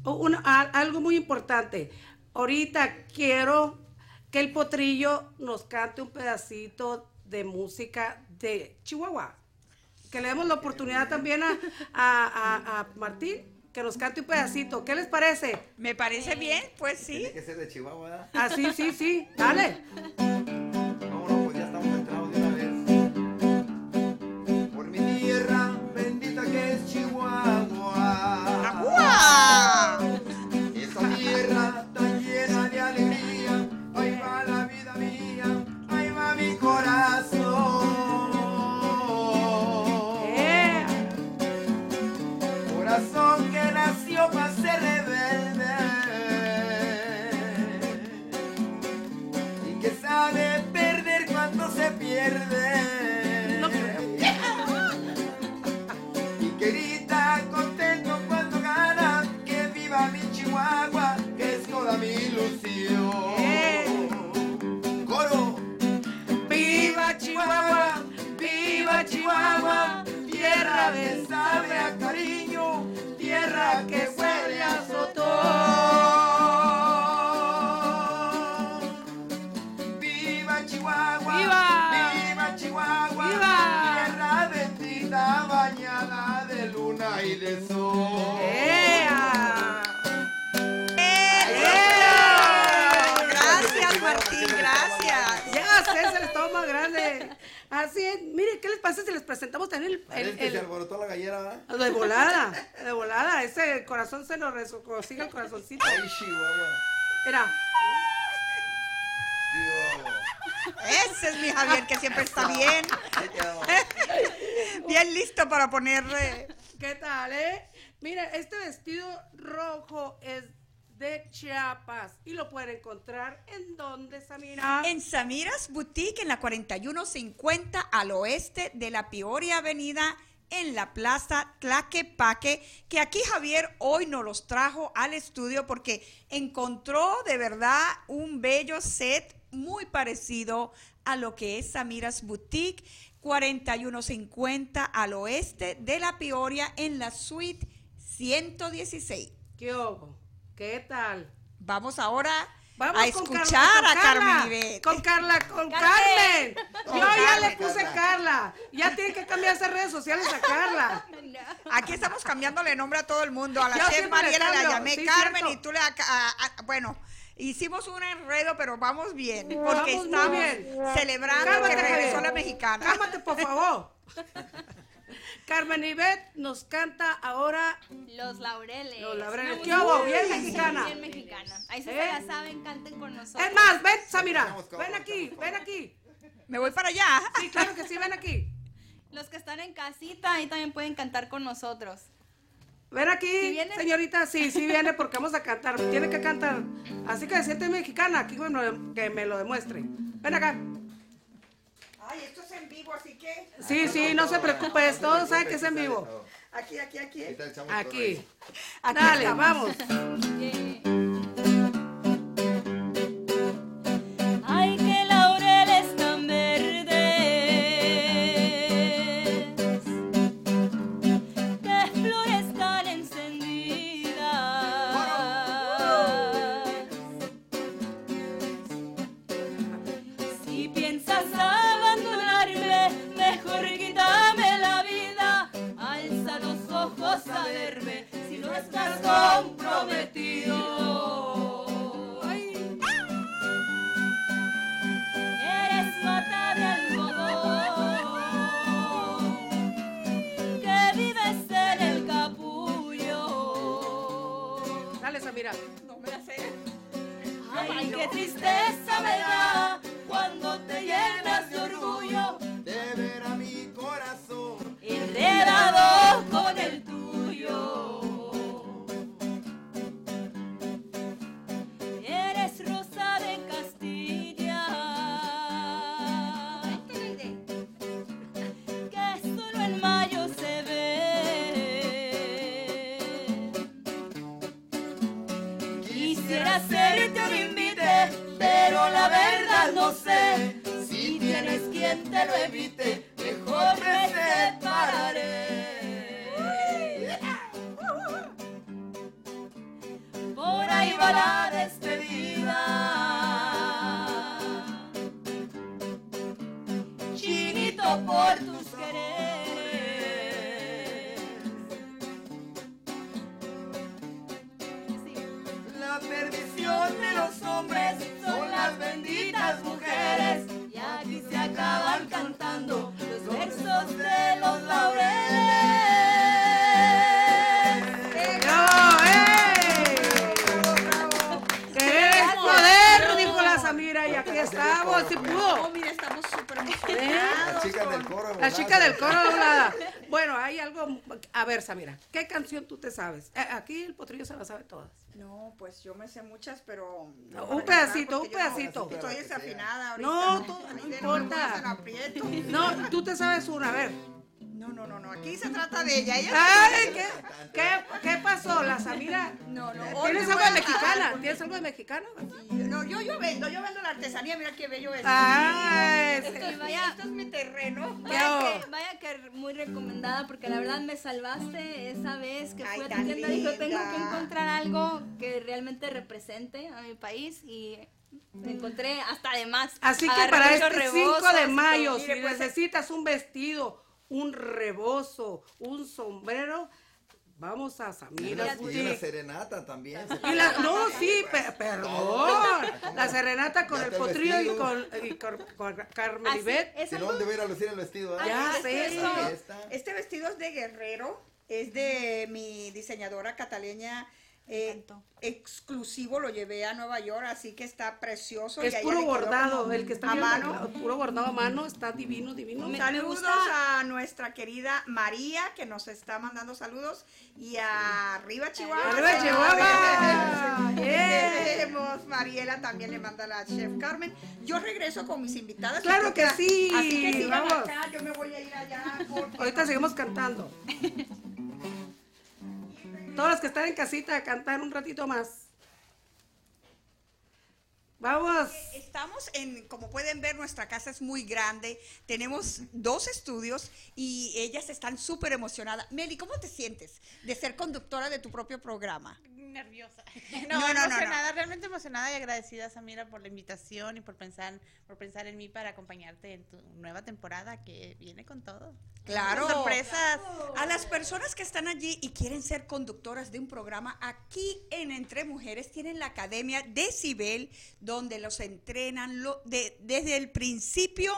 una- algo muy importante. Ahorita quiero que el potrillo nos cante un pedacito de música de Chihuahua. Que le demos la oportunidad también a, a- a- a Martín que nos cante un pedacito. ¿Qué les parece? Me parece bien, pues sí. Tiene que ser de Chihuahua. Ah, sí, sí, sí. Dale. Que Así es. Mire, ¿qué les pasa si les presentamos también el, el- que se el- alborotó la gallera, ¿verdad? de volada? De volada. Ese corazón se nos consigue el corazoncito. Ay, Chihuahua. Mira. Ese es mi Javier, que siempre está bien. Bien listo para ponerle. ¿Qué tal, eh? Mire, este vestido rojo es de Chiapas y lo pueden encontrar en donde, Samira. En Samiras Boutique, en la 4150 al oeste de la Peoria Avenida, en la Plaza Tlaquepaque, que aquí Javier hoy nos los trajo al estudio porque encontró de verdad un bello set muy parecido a lo que es Samiras Boutique, 4150 al oeste de la Peoria, en la suite 116. ¿Qué hubo? ¿Qué tal? Vamos ahora Vamos a con escuchar Carla, a Carmen. Con Carla, con Carmen. Carmen. Yo ya Carmen, le puse Carla. Ya tiene que cambiarse redes sociales a Carla. Aquí estamos cambiándole nombre a todo el mundo. A la Yo chef Mariela la llamé sí, Carmen cierto. y tú le... a- a- a- bueno, hicimos un enredo, pero vamos bien. Porque Vamos estamos bien. celebrando Cálmate, que regresó Javier. la mexicana. Cálmate, por favor. Carmen Ivette nos canta ahora. Los laureles. Los Laureles. ¿Qué hubo? música Bien mexicana. Bien mexicana. Ahí sí ¿Eh? se la saben, canten con nosotros. Es más, ven, Samira. Ven aquí, ven aquí. Me voy para allá. Sí, claro que sí, ven aquí. Los que están en casita, ahí también pueden cantar con nosotros. Ven aquí, ¿Sí viene? señorita. Sí, sí viene porque vamos a cantar. Tiene que cantar. Así que siente mexicana. Aquí bueno, que me lo demuestre. Ven acá. Ay, esto vivo, así que... Sí, sí, no se preocupe. Todos saben que es en vivo. Aquí, aquí, aquí. Aquí. Aquí Dale, vamos. tienes quien te lo evite. A ver, Samira, ¿qué canción tú te sabes? Eh, Aquí el potrillo se la sabe todas. No, pues yo me sé muchas, pero... No, un pedacito, un yo no- pedacito. Estoy desafinada ahorita. No, tú- no importa. No, tú te sabes una, a ver. No, no, no, no, aquí se trata de ella. ella Ay, ¿qué, qué, qué pasó? La Samira. No, no, hoy ¿Tienes me algo de mexicana? porque- ¿Tienes algo de mexicana? No, yo, yo vendo, yo vendo la artesanía, mira qué bello es. Ay, Esto es, vaya- esto es mi terreno. Vaya que, vaya que muy recomendada porque la verdad me salvaste esa vez que Ay, fui a tu tienda y tengo que encontrar algo que realmente represente a mi país y encontré hasta de más. Así que para este 5 rebozos de mayo, si pues, necesitas un vestido, un rebozo, un sombrero, vamos a Y Samira y Boutique. serenata también. se Y la- no, sí, pe- perdón. La serenata con Ya el potrillo y con, y con, con Carmen Así, Ivette. algo- ¿dónde voy a ir a lucir el vestido? eh? Ya Este sé. está. Este vestido es de guerrero, es de mi diseñadora cataleña. Eh, exclusivo lo llevé a Nueva York, así que está precioso. Es puro bordado, el que está a mano. puro bordado a mano, está divino, divino. Me- Saludos gusta- a nuestra querida María que nos está mandando saludos y a arriba Chihuahua. ¡Arriba. Chihuahua! Te ¡Yeah! queremos. Mariela también le manda a la chef Carmen. Yo regreso con mis invitadas. Claro que sí, Así que sigan vamos. acá, yo me voy a ir allá. porque- Ahorita seguimos cantando. Todos los que están en casita, a cantar un ratito más. Vamos. Estamos en, como pueden ver, nuestra casa es muy grande. Tenemos dos estudios y ellas están súper emocionadas. Meli, ¿cómo te sientes de ser conductora de tu propio programa? Nerviosa. No, No, no, emocionada, realmente emocionada y agradecida, Samira, por la invitación y por pensar, por pensar en mí para acompañarte en tu nueva temporada que viene con todo. Claro. Sorpresas. A las personas que están allí y quieren ser conductoras de un programa, aquí en Entre Mujeres tienen la Academia Decibel, donde los entrenan lo- de- desde el principio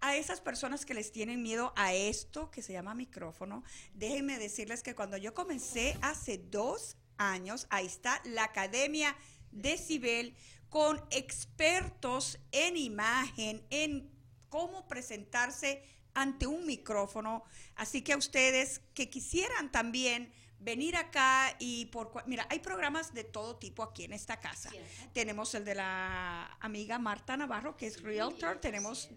a esas personas que les tienen miedo a esto que se llama micrófono. Déjenme decirles que cuando yo comencé hace dos años, ahí está la Academia Decibel con expertos en imagen, en cómo presentarse ante un micrófono. Así que a ustedes que quisieran también venir acá y por mira, hay programas de todo tipo aquí en esta casa. Tenemos el de la amiga Marta Navarro, que es realtor, tenemos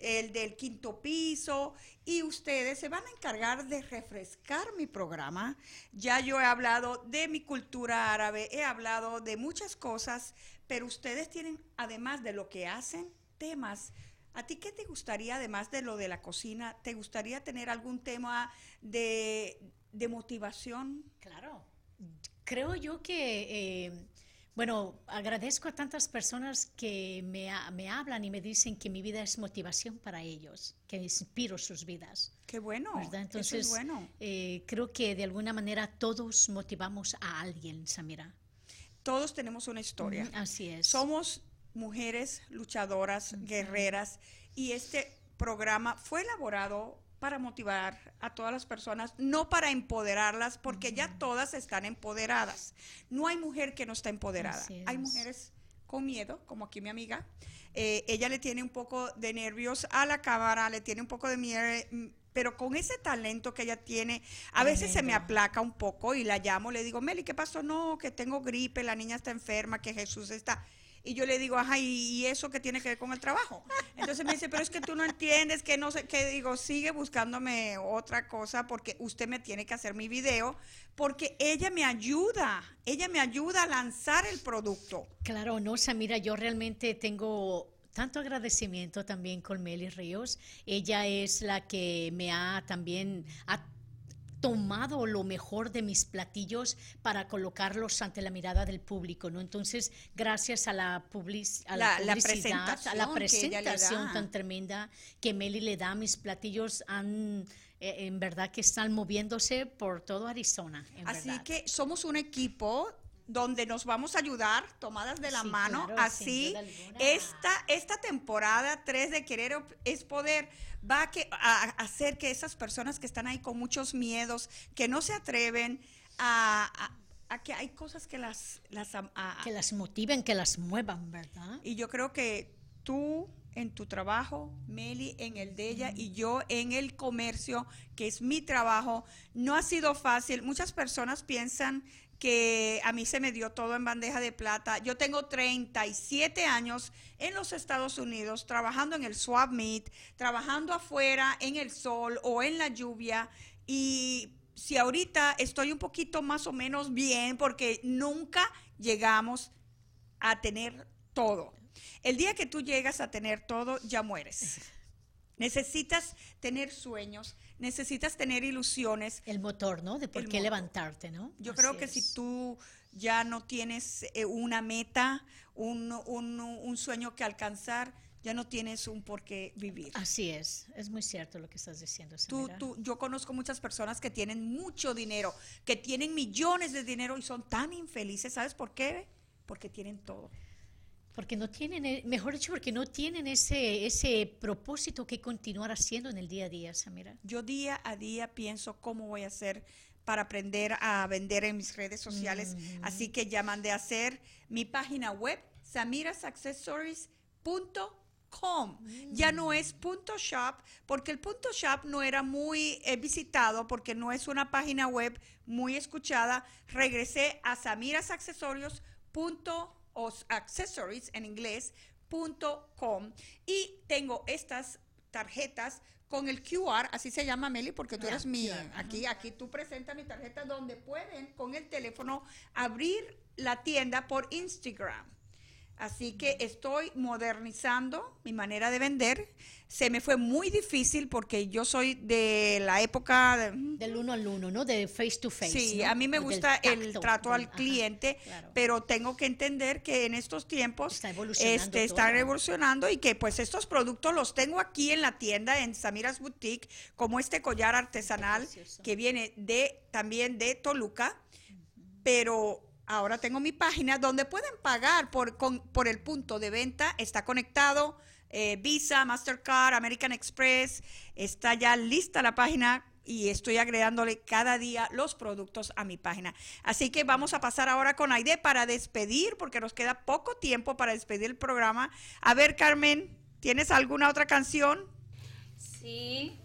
el del quinto piso y ustedes se van a encargar de refrescar mi programa. Ya yo he hablado de mi cultura árabe, he hablado de muchas cosas, pero ustedes tienen, además de lo que hacen, temas. ¿A ti qué te gustaría, además de lo de la cocina, te gustaría tener algún tema de, de motivación? Claro. Creo yo que, eh, bueno, agradezco a tantas personas que me, me hablan y me dicen que mi vida es motivación para ellos, que inspiro sus vidas. Qué bueno. ¿verdad? eso Entonces, es bueno. eh, creo que de alguna manera todos motivamos a alguien, Samira. Todos tenemos una historia. Así es. Somos mujeres luchadoras, guerreras, y este programa fue elaborado para motivar a todas las personas, no para empoderarlas, porque ya todas están empoderadas. No hay mujer que no está empoderada. Hay es. mujeres con miedo, como aquí mi amiga. Eh, ella le tiene un poco de nervios a la cámara, le tiene un poco de miedo, mm, pero con ese talento que ella tiene, a veces se me aplaca un poco y la llamo, le digo, Meli, ¿qué pasó? No, que tengo gripe, la niña está enferma, que Jesús está... Y yo le digo, ajá, ¿y eso qué tiene que ver con el trabajo? Entonces me dice, pero es que tú no entiendes, que no sé, que digo, sigue buscándome otra cosa porque usted me tiene que hacer mi video, porque ella me ayuda, ella me ayuda a lanzar el producto. Claro, no, Samira, yo realmente tengo tanto agradecimiento también con Meli Ríos. Ella es la que me ha también ha tomado lo mejor de mis platillos para colocarlos ante la mirada del público, ¿no? Entonces, gracias a la, public- a la, La- la publicidad, a la presentación tan tremenda que Meli le da, mis platillos han, eh, en verdad que están moviéndose por todo Arizona, en Así verdad. que somos un equipo donde nos vamos a ayudar, tomadas de la Sí, mano. claro, Así, esta, esta temporada 3 de Querer es Poder va a, que, a hacer que esas personas que están ahí con muchos miedos, que no se atreven a, a- a que hay cosas que las... las am- a- que las motiven, que las muevan, ¿verdad? y yo creo que tú en tu trabajo, Meli en el de ella y yo en el comercio, que es mi trabajo, no ha sido fácil. Muchas personas piensan que a mí se me dio todo en bandeja de plata. Yo tengo 37 años en los Estados Unidos trabajando en el swap meet, trabajando afuera en el sol o en la lluvia y si ahorita estoy un poquito más o menos bien porque nunca llegamos a tener todo. El día que tú llegas a tener todo, ya mueres. Necesitas tener sueños, necesitas tener ilusiones. El motor, ¿no? De por El qué motor. levantarte, ¿no? Yo Así creo que es. si tú ya no tienes eh, una meta, un, un- un sueño que alcanzar, ya no tienes un por qué vivir. Así es, es muy cierto lo que estás diciendo, Tú, tú, yo conozco muchas personas que tienen mucho dinero, que tienen millones de dinero y son tan infelices. ¿Sabes por qué? Porque tienen todo. Porque no tienen, eh, mejor dicho, porque no tienen ese, ese propósito que continuar haciendo en el día a día, Samira. Yo día a día pienso cómo voy a hacer para aprender a vender en mis redes sociales. Así que ya mandé a hacer mi página web, samirasuccessories.com. Ya no es punto shop, porque el punto shop no era muy eh, visitado, porque no es una página web muy escuchada. Regresé a samirasuccesorios.com o accessories en inglés punto com y tengo estas tarjetas con el QR, así se llama Meli, porque tú Ah, eres QR, aquí, aquí tú presentas mi tarjeta donde pueden con el teléfono abrir la tienda por Instagram. Así que estoy modernizando mi manera de vender. Se me fue muy difícil porque yo soy de la época de, Del uno al uno, ¿no? De face to face. Sí, ¿no? a mí me gusta el trato del- al ajá, cliente, claro. pero tengo que entender que en estos tiempos Está evolucionando este, están todo. evolucionando y que pues estos productos los tengo aquí en la tienda en Samiras Boutique, como este collar artesanal que viene de también de Toluca, pero ahora tengo mi página donde pueden pagar por, con- por el punto de venta, está conectado eh, Visa, Mastercard, American Express, está ya lista la página y estoy agregándole cada día los productos a mi página. Así que vamos a pasar ahora con Aide para despedir, porque nos queda poco tiempo para despedir el programa. A ver, Carmen, ¿tienes alguna otra canción? Sí.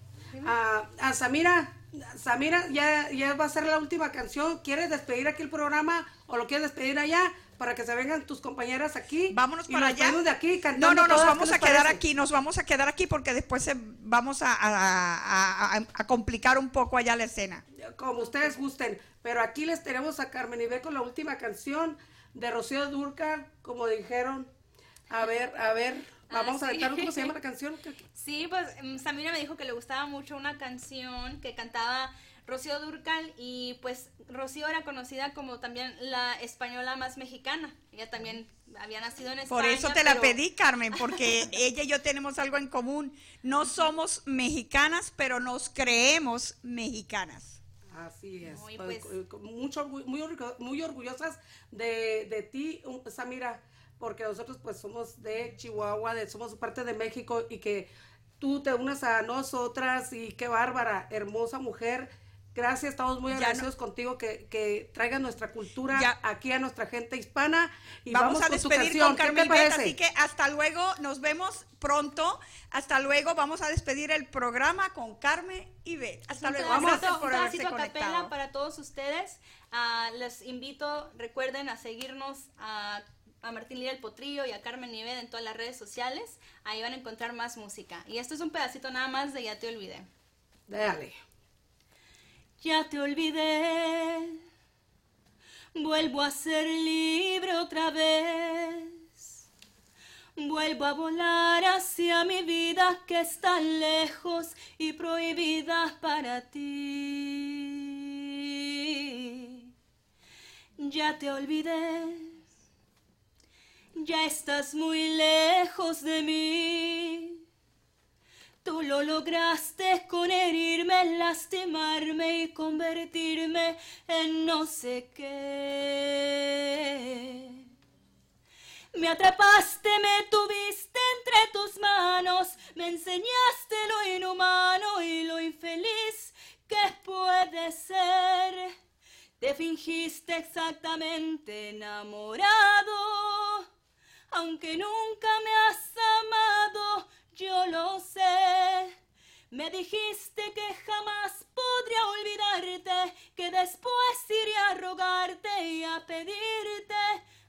A, a Samira, Samira, ya, ya va a ser la última canción. ¿Quieres despedir aquí el programa o lo quieres despedir allá para que se vengan tus compañeras aquí? Vámonos para allá. de aquí No, no, nos vamos ¿qué a quedar parece? aquí, nos vamos a quedar aquí porque después se- vamos a, a- a- a- a complicar un poco allá la escena. Como ustedes gusten. Pero aquí les tenemos a Carmen Ibe con la última canción de Rocío Durcal, como dijeron. A ver, a ver, Ah, vamos a sí. ver cómo se llama la canción. Sí, pues mm, Samira me dijo que le gustaba mucho una canción que cantaba Rocío Durcal y pues Rocío era conocida como también la española más mexicana. Ella también había nacido en España. Por eso te la pedí, Carmen, porque ella y yo tenemos algo en común. No somos mexicanas, pero nos creemos mexicanas. Así es. Muy, Pues, pues. eh, mucho, muy, orgu- muy orgullosas de, de ti, Samira, porque nosotros pues somos de Chihuahua, de, somos parte de México y que tú te unas a nosotras y qué bárbara, hermosa mujer. Gracias, estamos muy agradecidos contigo que, que traigas nuestra cultura Ya. aquí a nuestra gente hispana. Y vamos, vamos, a despedir con ¿Qué te Carmen parece? así que hasta luego, nos vemos pronto. Hasta luego, vamos a despedir el programa con Carmen y Beth. Hasta Un luego, pedacito- gracias un por haberse a capela conectado. para todos ustedes. Ah, les invito, recuerden a seguirnos a, a Martín Lira el Potrillo y a Carmen Nivet en todas las redes sociales. Ahí van a encontrar más música. Y esto es un pedacito nada más de Ya te olvidé. Dale. Ya te olvidé. Vuelvo a ser libre otra vez. Vuelvo a volar hacia mi vida que está lejos y prohibida para ti. Ya te olvidé. Ya estás muy lejos de mí. Tú lo lograste con herirme, lastimarme y convertirme en no sé qué. Me atrapaste, me tuviste entre tus manos, me enseñaste lo inhumano y lo infeliz que puede ser. Te fingiste exactamente enamorado, aunque nunca me has amado, yo lo sé. Me dijiste que jamás podría olvidarte, que después iría a rogarte y a pedirte,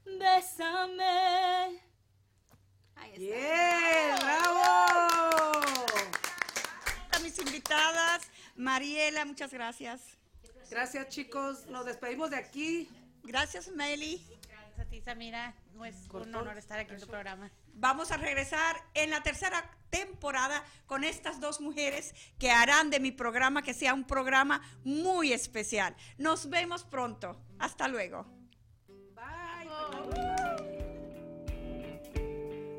bésame. Ahí está. ¡Bien! ¡Bravo! A mis invitadas, Mariela, muchas gracias. Gracias, chicos. Nos despedimos de aquí. Gracias, Meli. A ti, Samira. No es un honor estar aquí en tu programa. Vamos a regresar en la tercera temporada con estas dos mujeres que harán de mi programa que sea un programa muy especial. Nos vemos pronto. Hasta luego.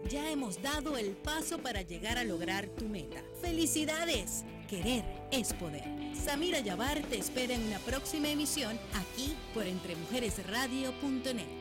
Ya hemos dado el paso para llegar a lograr tu meta. ¡Felicidades! Querer es poder. Samira Yabar te espera en una próxima emisión aquí por entremujeresradio.net.